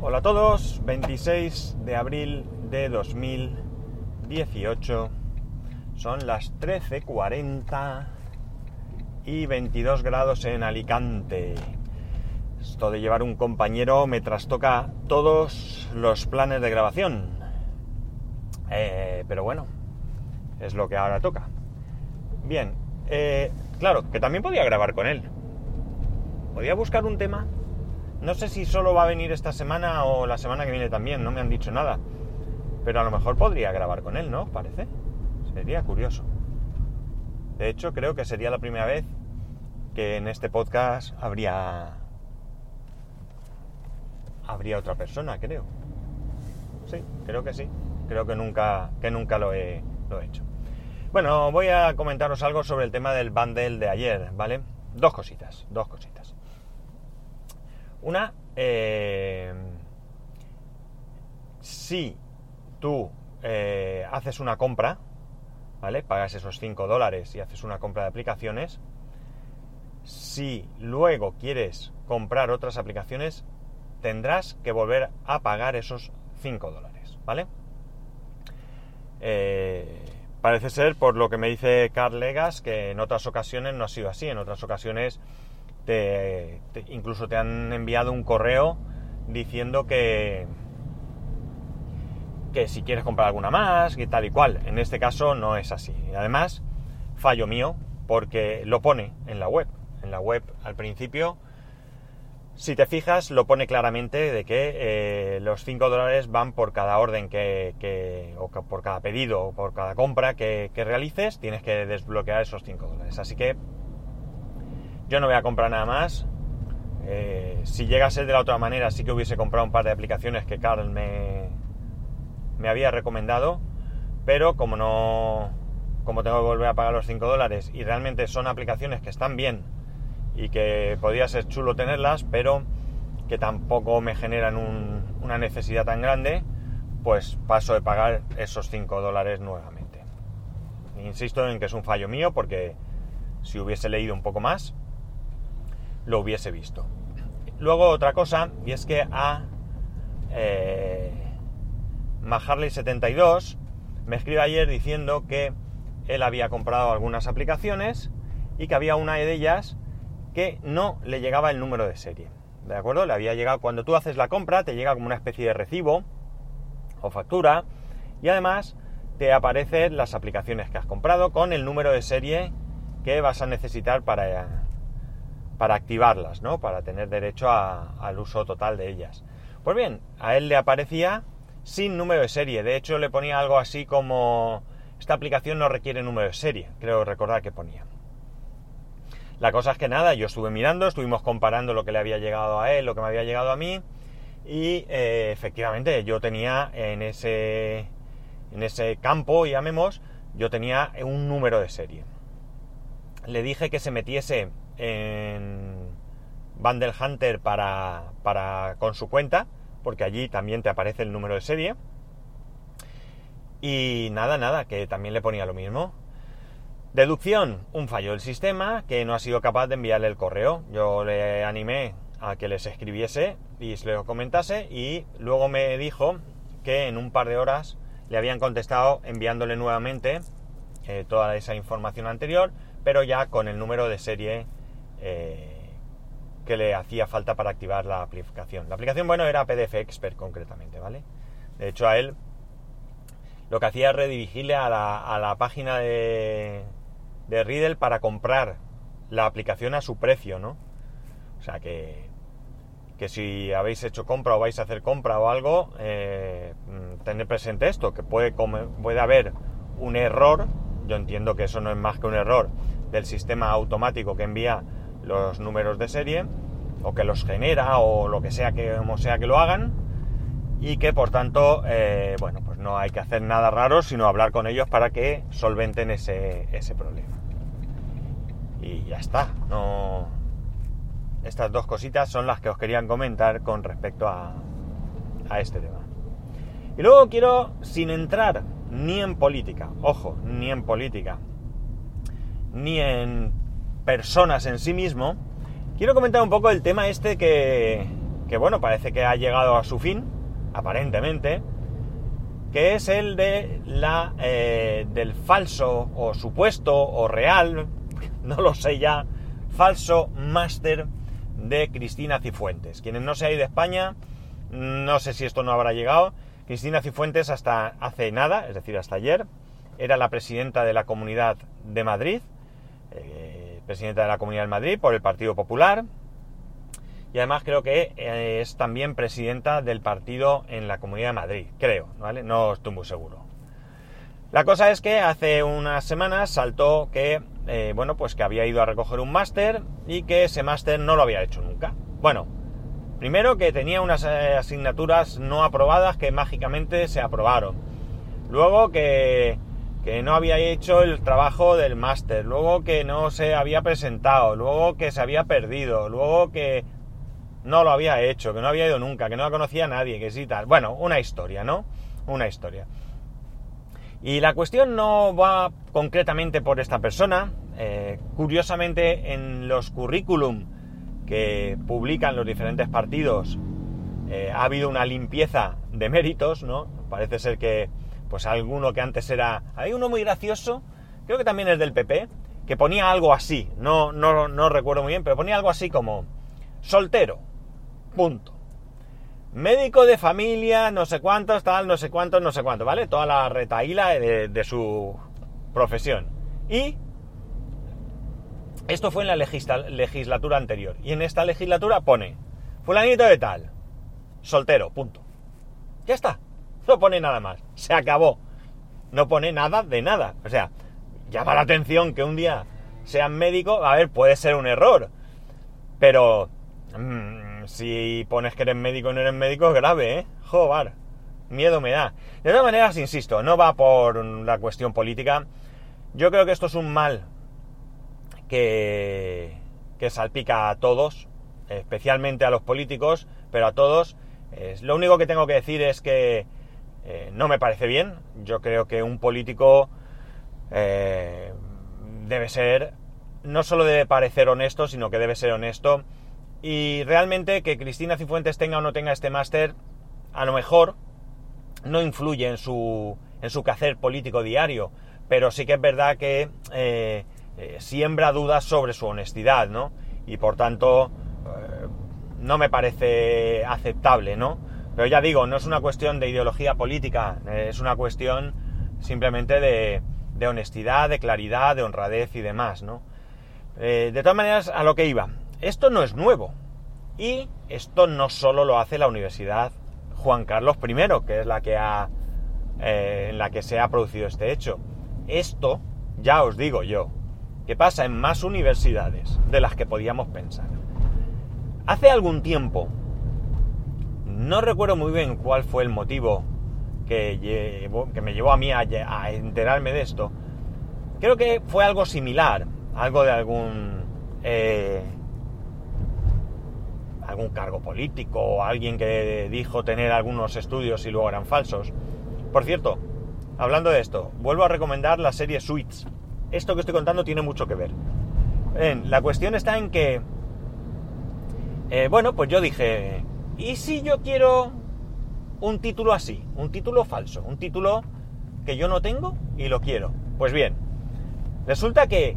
Hola a todos, 26 de abril de 2018, son las 13.40 y 22 grados en Alicante. Esto de llevar un compañero me trastoca todos los planes de grabación. Eh, pero bueno, es lo que ahora toca. Bien, eh, claro, que también podía grabar con él. Podía buscar un tema no sé si solo va a venir esta semana o la semana que viene también, no me han dicho nada. Pero a lo mejor podría grabar con él, ¿no? Parece. Sería curioso. De hecho, creo que sería la primera vez que en este podcast habría. habría otra persona, creo. Sí, creo que sí. Creo que nunca, que nunca lo he, lo he hecho. Bueno, voy a comentaros algo sobre el tema del bundle de ayer, ¿vale? Dos cositas, dos cositas. Una, eh, si tú eh, haces una compra, ¿vale? Pagas esos 5 dólares y haces una compra de aplicaciones. Si luego quieres comprar otras aplicaciones, tendrás que volver a pagar esos 5 dólares, ¿vale? Eh, parece ser, por lo que me dice Carl Legas, que en otras ocasiones no ha sido así. En otras ocasiones incluso te han enviado un correo diciendo que, que si quieres comprar alguna más, y tal y cual. En este caso no es así. Además, fallo mío, porque lo pone en la web. En la web al principio, si te fijas, lo pone claramente de que eh, los 5 dólares van por cada orden que, o por cada pedido o por cada compra que, que realices, tienes que desbloquear esos 5 dólares. Así que yo no voy a comprar nada más. Eh, si llega a ser de la otra manera, sí que hubiese comprado un par de aplicaciones que Carl me, me había recomendado. Pero como no. Como tengo que volver a pagar los 5 dólares y realmente son aplicaciones que están bien y que podría ser chulo tenerlas, pero que tampoco me generan una necesidad tan grande, pues paso de pagar esos 5 dólares nuevamente. Insisto en que es un fallo mío porque si hubiese leído un poco más, lo hubiese visto. Luego otra cosa, y es que a eh, Maharley72 me escribe ayer diciendo que él había comprado algunas aplicaciones y que había una de ellas que no le llegaba el número de serie. ¿De acuerdo? Le había llegado, cuando tú haces la compra, te llega como una especie de recibo o factura y además te aparecen las aplicaciones que has comprado con el número de serie que vas a necesitar para, para activarlas, ¿no? Para tener derecho al uso total de ellas. Pues bien, a él le aparecía sin número de serie. De hecho, le ponía algo así como esta aplicación no requiere número de serie. Creo recordar que ponía. La cosa es que nada, yo estuve mirando, estuvimos comparando lo que le había llegado a él, lo que me había llegado a mí, y eh, efectivamente yo tenía en ese, en ese campo, llamemos, yo tenía un número de serie. Le dije que se metiese en Bundle Hunter para, para, con su cuenta, porque allí también te aparece el número de serie. Y nada, nada, que también le ponía lo mismo. Deducción, un fallo del sistema que no ha sido capaz de enviarle el correo. Yo le animé a que les escribiese y se lo comentase y luego me dijo que en un par de horas le habían contestado enviándole nuevamente eh, toda esa información anterior, pero ya con el número de serie eh, que le hacía falta para activar la aplicación. La aplicación, bueno, era PDF Expert concretamente, ¿vale? De hecho, a él lo que hacía es redirigirle a la, página de, de Riddle para comprar la aplicación a su precio, ¿no? O sea que, que si habéis hecho compra o vais a hacer compra o algo, eh, presente esto, que puede, puede haber un error, yo entiendo que eso no es más que un error del sistema automático que envía los números de serie o que los genera o lo que sea que sea que lo hagan y que por tanto eh, bueno pues no hay que hacer nada raro sino hablar con ellos para que solventen ese, ese problema. Y ya está no estas dos cositas son las que os querían comentar con respecto a, a este tema. Y luego quiero sin entrar ni en política ojo ni en política ni en personas en sí mismo, quiero comentar un poco el tema este que, que bueno, parece que ha llegado a su fin, aparentemente, que es el de la eh, del falso o supuesto o real, no lo sé ya, falso máster de Cristina Cifuentes. Quienes no se han ido de España, no sé si esto no habrá llegado. Cristina Cifuentes hasta hace nada, es decir, hasta ayer, era la presidenta de la Comunidad de Madrid, presidenta de la Comunidad de Madrid por el Partido Popular, y además creo que eh, es también presidenta del partido en la Comunidad de Madrid, creo, ¿vale? No estoy muy seguro. La cosa es que hace unas semanas saltó que, eh, bueno, pues que había ido a recoger un máster y que ese máster no lo había hecho nunca. Bueno, primero que tenía unas eh, asignaturas no aprobadas que mágicamente se aprobaron. Luego que, que no había hecho el trabajo del máster. Luego que no se había presentado. Luego que se había perdido. Luego que no lo había hecho, que no había ido nunca, que no la conocía a nadie, que sí tal. Bueno, una historia, ¿no? Una historia. Y la cuestión no va concretamente por esta persona. Eh, curiosamente, en los currículum que publican los diferentes partidos eh, ha habido una limpieza de méritos, ¿no? Parece ser que, pues alguno que antes era... Hay uno muy gracioso, creo que también es del PP, que ponía algo así, no, no, no recuerdo muy bien, pero ponía algo así como soltero, Punto. Médico de familia, no sé cuántos, tal, no sé cuántos, no sé cuánto, ¿vale? Toda la retaíla de, su profesión. Y esto fue en la legislatura anterior. Y en esta legislatura pone, fulanito de tal, soltero, punto. Ya está. No pone nada más. Se acabó. No pone nada de nada. O sea, llama la atención que un día sean médico. A ver, puede ser un error. Pero... Mm, si pones que eres médico y no eres médico, es grave, ¿eh? Joder, miedo me da. De todas maneras, insisto, no va por la cuestión política. Yo creo que esto es un mal que salpica a todos, especialmente a los políticos, pero a todos. lo único que tengo que decir es que eh, no me parece bien. Yo creo que un político eh, debe ser, no solo debe parecer honesto, sino que debe ser honesto y realmente que Cristina Cifuentes tenga o no tenga este máster, a lo mejor no influye en su, en su quehacer político diario, pero sí que es verdad que eh, siembra dudas sobre su honestidad, ¿no? Y por tanto, no me parece aceptable, ¿no? Pero ya digo, no es una cuestión de ideología política, es una cuestión simplemente de, honestidad, de claridad, de honradez y demás, ¿no? de todas maneras, a lo que iba. Esto no es nuevo. Y esto no solo lo hace la Universidad Juan Carlos I, que es la que ha, eh, en la que se ha producido este hecho. Esto, ya os digo yo, que pasa en más universidades de las que podíamos pensar. Hace algún tiempo, no recuerdo muy bien cuál fue el motivo que, me llevó a mí a, enterarme de esto, creo que fue algo similar, algo de algún... Eh, algún cargo político o alguien que dijo tener algunos estudios y luego eran falsos. Por cierto, hablando de esto, vuelvo a recomendar la serie Suits. Esto que estoy contando tiene mucho que ver. la cuestión está en que, eh, bueno, pues yo dije, ¿y si yo quiero un título así? Un título falso, un título que yo no tengo y lo quiero. Pues bien, resulta que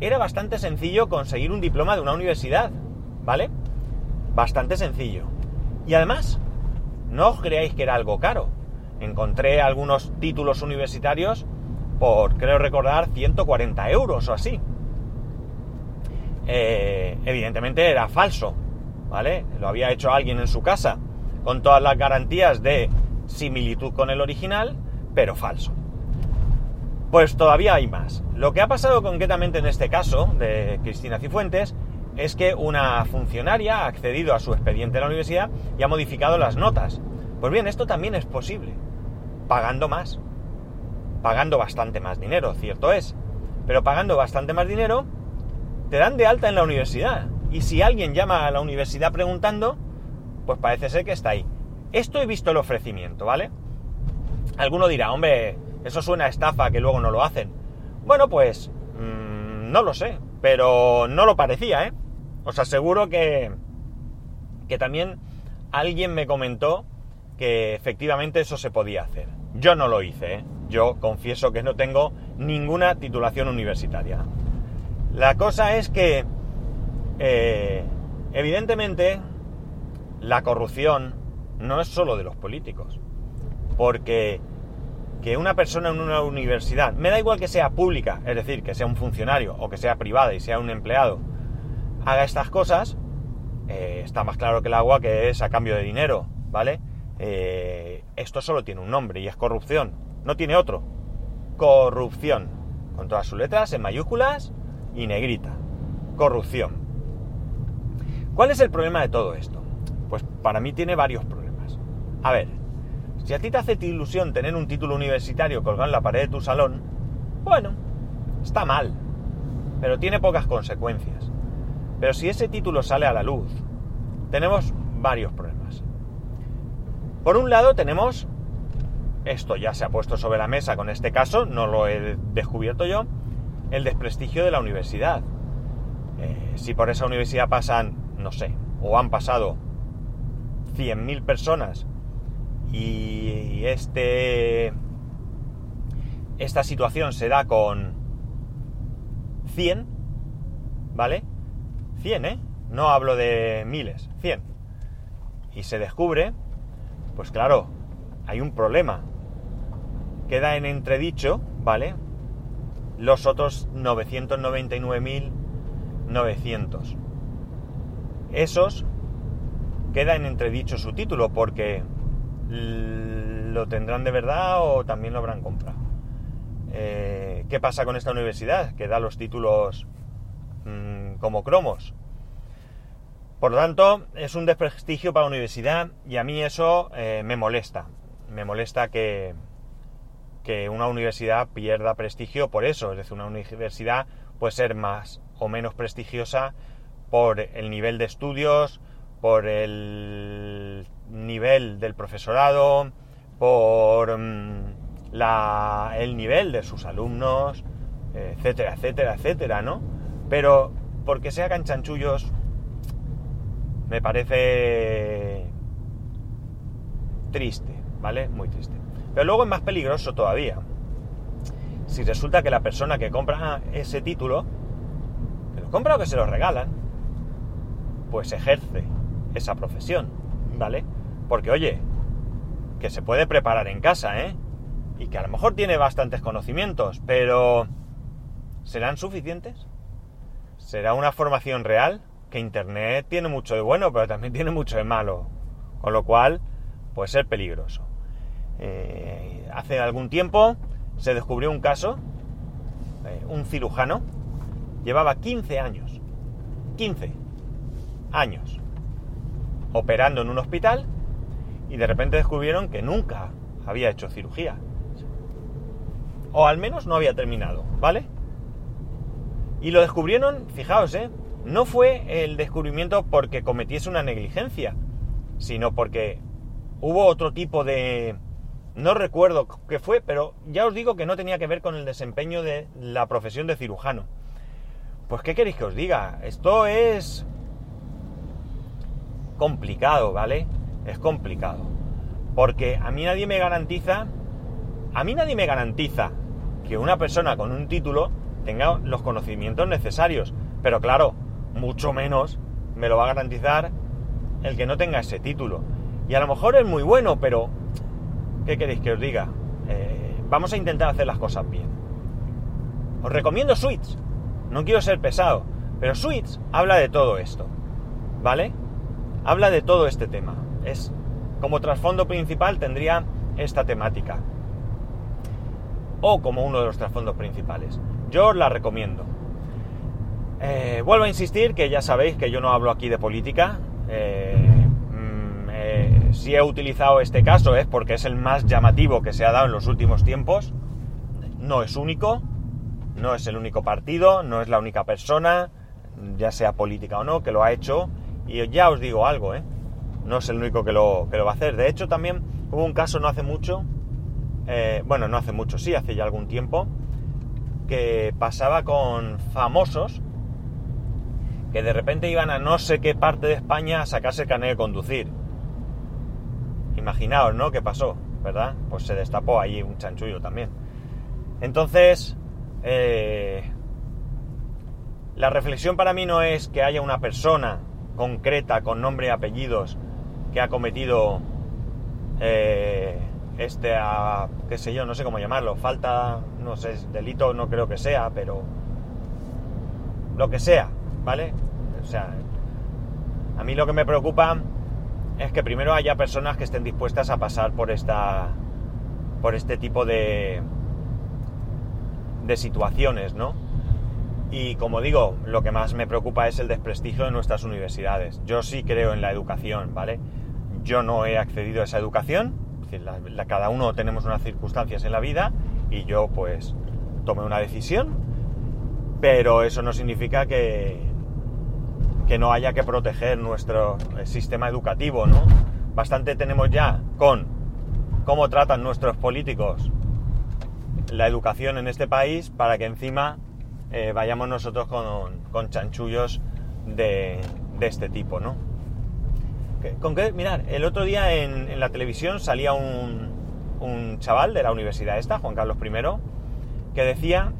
era bastante sencillo conseguir un diploma de una universidad, ¿vale? Bastante sencillo. Y además, no os creáis que era algo caro. Encontré algunos títulos universitarios por, creo recordar, 140 euros o así. Eh, evidentemente era falso, ¿vale? Lo había hecho alguien en su casa, con todas las garantías de similitud con el original, pero falso. Pues todavía hay más. Lo que ha pasado concretamente en este caso de Cristina Cifuentes es que una funcionaria ha accedido a su expediente de la universidad y ha modificado las notas. Pues bien, esto también es posible, pagando más, pagando bastante más dinero, cierto es, pero pagando bastante más dinero, te dan de alta en la universidad. Y si alguien llama a la universidad preguntando, pues parece ser que está ahí. Esto he visto el ofrecimiento, ¿vale? Alguno dirá, hombre, eso suena estafa que luego no lo hacen. Bueno, pues mm, no lo sé, pero no lo parecía, ¿eh? Os aseguro que, que también alguien me comentó que efectivamente eso se podía hacer. Yo no lo hice, ¿eh? yo confieso que no tengo ninguna titulación universitaria. La cosa es que, eh, evidentemente, la corrupción no es solo de los políticos, porque que una persona en una universidad, me da igual que sea pública, es decir, que sea un funcionario o que sea privada y sea un empleado, haga estas cosas, eh, está más claro que el agua que es a cambio de dinero, ¿vale? Eh, esto solo tiene un nombre y es corrupción, no tiene otro. Corrupción, con todas sus letras en mayúsculas y negrita. Corrupción. ¿Cuál es el problema de todo esto? Pues para mí tiene varios problemas. A ver, si a ti te hace ilusión tener un título universitario colgado en la pared de tu salón, bueno, está mal, pero tiene pocas consecuencias. Pero si ese título sale a la luz, tenemos varios problemas. Por un lado tenemos, esto ya se ha puesto sobre la mesa con este caso, no lo he descubierto yo, el desprestigio de la universidad. Eh, si por esa universidad pasan, no sé, o han pasado 100.000 personas y este esta situación se da con 100, ¿vale? 100, ¿eh? No hablo de miles, 100. Y se descubre, pues claro, hay un problema. Queda en entredicho, ¿vale? Los otros 999.900. Esos queda en entredicho su título porque lo tendrán de verdad o también lo habrán comprado. Eh, ¿Qué pasa con esta universidad? Que da los títulos mm, como cromos. Por lo tanto, es un desprestigio para la universidad y a mí eso eh, me molesta. Me molesta que, que una universidad pierda prestigio por eso. Es decir, una universidad puede ser más o menos prestigiosa por el nivel de estudios, por el nivel del profesorado, por mm, el nivel de sus alumnos, etcétera, etcétera, etcétera, ¿no? Pero porque se hagan chanchullos me parece triste, ¿vale? Muy triste. Pero luego es más peligroso todavía. Si resulta que la persona que compra ese título, que lo compra o que se lo regalan, pues ejerce esa profesión, ¿vale? Porque oye, que se puede preparar en casa, ¿eh? Y que a lo mejor tiene bastantes conocimientos, pero ¿serán suficientes? ¿Será una formación real? Que Internet tiene mucho de bueno, pero también tiene mucho de malo. Con lo cual, puede ser peligroso. Eh, hace algún tiempo se descubrió un caso, eh, un cirujano, llevaba 15 años, 15 años, operando en un hospital y de repente descubrieron que nunca había hecho cirugía. O al menos no había terminado, ¿vale? Y lo descubrieron, fijaos, ¿eh? No fue el descubrimiento porque cometiese una negligencia, sino porque hubo otro tipo de... No recuerdo qué fue, pero ya os digo que no tenía que ver con el desempeño de la profesión de cirujano. Pues ¿qué queréis que os diga? Esto es complicado, ¿vale? Es complicado. Porque a mí nadie me garantiza, a mí nadie me garantiza que una persona con un título tenga los conocimientos necesarios. Pero claro, mucho menos me lo va a garantizar el que no tenga ese título. Y a lo mejor es muy bueno, pero ¿qué queréis que os diga? Eh, vamos a intentar hacer las cosas bien. Os recomiendo Switch. No quiero ser pesado, pero Switch habla de todo esto. ¿Vale? Habla de todo este tema. Es como trasfondo principal tendría esta temática. O como uno de los trasfondos principales. Yo os la recomiendo. Eh, vuelvo a insistir que ya sabéis que yo no hablo aquí de política. Eh, mm, eh, si he utilizado este caso es porque es el más llamativo que se ha dado en los últimos tiempos. No es único, no es el único partido, no es la única persona, ya sea política o no, que lo ha hecho y ya os digo algo, ¿eh? No es el único que lo, que lo va a hacer. De hecho, también hubo un caso no hace mucho, eh, bueno, no hace mucho, sí, hace ya algún tiempo, que pasaba con famosos que de repente iban a no sé qué parte de España a sacarse el carnet de conducir. Imaginaos, ¿no? ¿Qué pasó? ¿Verdad? Pues se destapó ahí un chanchullo también. Entonces, eh, la reflexión para mí no es que haya una persona concreta con nombre y apellidos que ha cometido eh, este, a, qué sé yo, no sé cómo llamarlo, falta, no sé, delito no creo que sea, pero lo que sea, ¿vale? O sea, a mí lo que me preocupa es que primero haya personas que estén dispuestas a pasar por esta, por este tipo de, de situaciones, ¿no? Y como digo, lo que más me preocupa es el desprestigio de nuestras universidades. Yo sí creo en la educación, ¿vale? Yo no he accedido a esa educación, cada uno tenemos unas circunstancias en la vida y yo pues tomé una decisión, pero eso no significa que, que no haya que proteger nuestro eh, sistema educativo, ¿no? Bastante tenemos ya con cómo tratan nuestros políticos la educación en este país para que encima eh, vayamos nosotros con, chanchullos de, este tipo, ¿no? Con que, mirar, el otro día en, la televisión salía un, chaval de la universidad esta, Juan Carlos I, que decía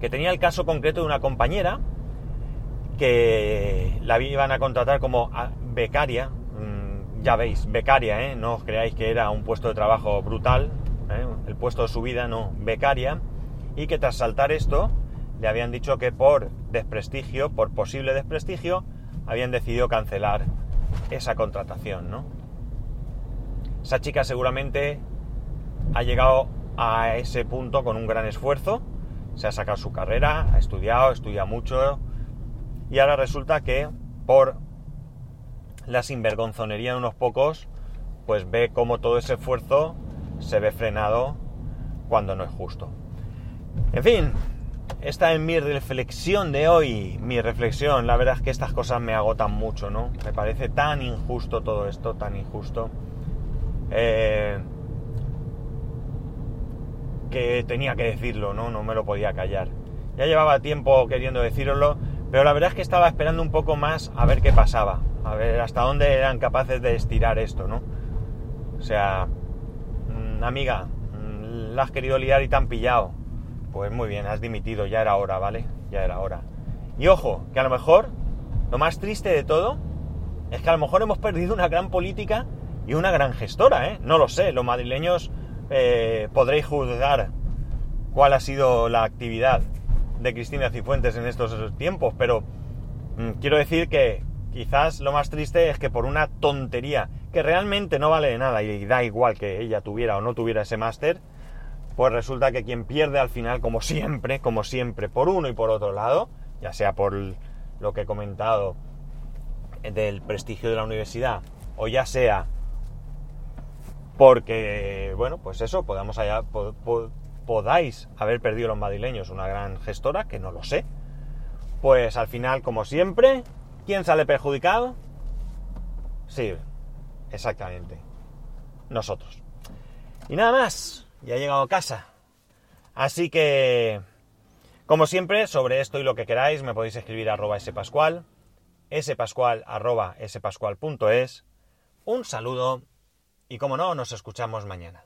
que tenía el caso concreto de una compañera que la iban a contratar como becaria, mm, ya veis, becaria, ¿eh? no os creáis que era un puesto de trabajo brutal, ¿eh? el puesto de su vida, no, becaria, y que tras saltar esto le habían dicho que por desprestigio, por posible desprestigio, habían decidido cancelar esa contratación, ¿no? Esa chica seguramente ha llegado a ese punto con un gran esfuerzo, se ha sacado su carrera, ha estudiado, estudia mucho, y ahora resulta que por la sinvergonzonería de unos pocos, pues ve cómo todo ese esfuerzo se ve frenado cuando no es justo. En fin, esta es mi reflexión de hoy, mi reflexión. La verdad es que estas cosas me agotan mucho, ¿no? Me parece tan injusto todo esto, tan injusto. Eh, que tenía que decirlo, ¿no? No me lo podía callar. Ya llevaba tiempo queriendo decirlo, pero la verdad es que estaba esperando un poco más a ver qué pasaba, a ver hasta dónde eran capaces de estirar esto, ¿no? O sea, amiga, mm, la has querido liar y te pillado. Pues muy bien, has dimitido, ya era hora, ¿vale? Ya era hora. Y ojo, que a lo mejor lo más triste de todo es que a lo mejor hemos perdido una gran política y una gran gestora, ¿eh? No lo sé, los madrileños eh, podréis juzgar cuál ha sido la actividad de Cristina Cifuentes en estos tiempos, pero mm, quiero decir que quizás lo más triste es que por una tontería que realmente no vale de nada y da igual que ella tuviera o no tuviera ese máster, pues resulta que quien pierde al final, como siempre, como siempre, por uno y por otro lado, ya sea por lo que he comentado del prestigio de la universidad, o ya sea porque, bueno, pues eso, podamos allá, podáis haber perdido los madrileños una gran gestora, que no lo sé, pues al final, como siempre, ¿quién sale perjudicado? Sí, Exactamente. Nosotros. Y nada más. Ya he llegado a casa. Así que, como siempre, sobre esto y lo que queráis, me podéis escribir arroba spascual, spascual arroba spascual.es. Un saludo y como no, nos escuchamos mañana.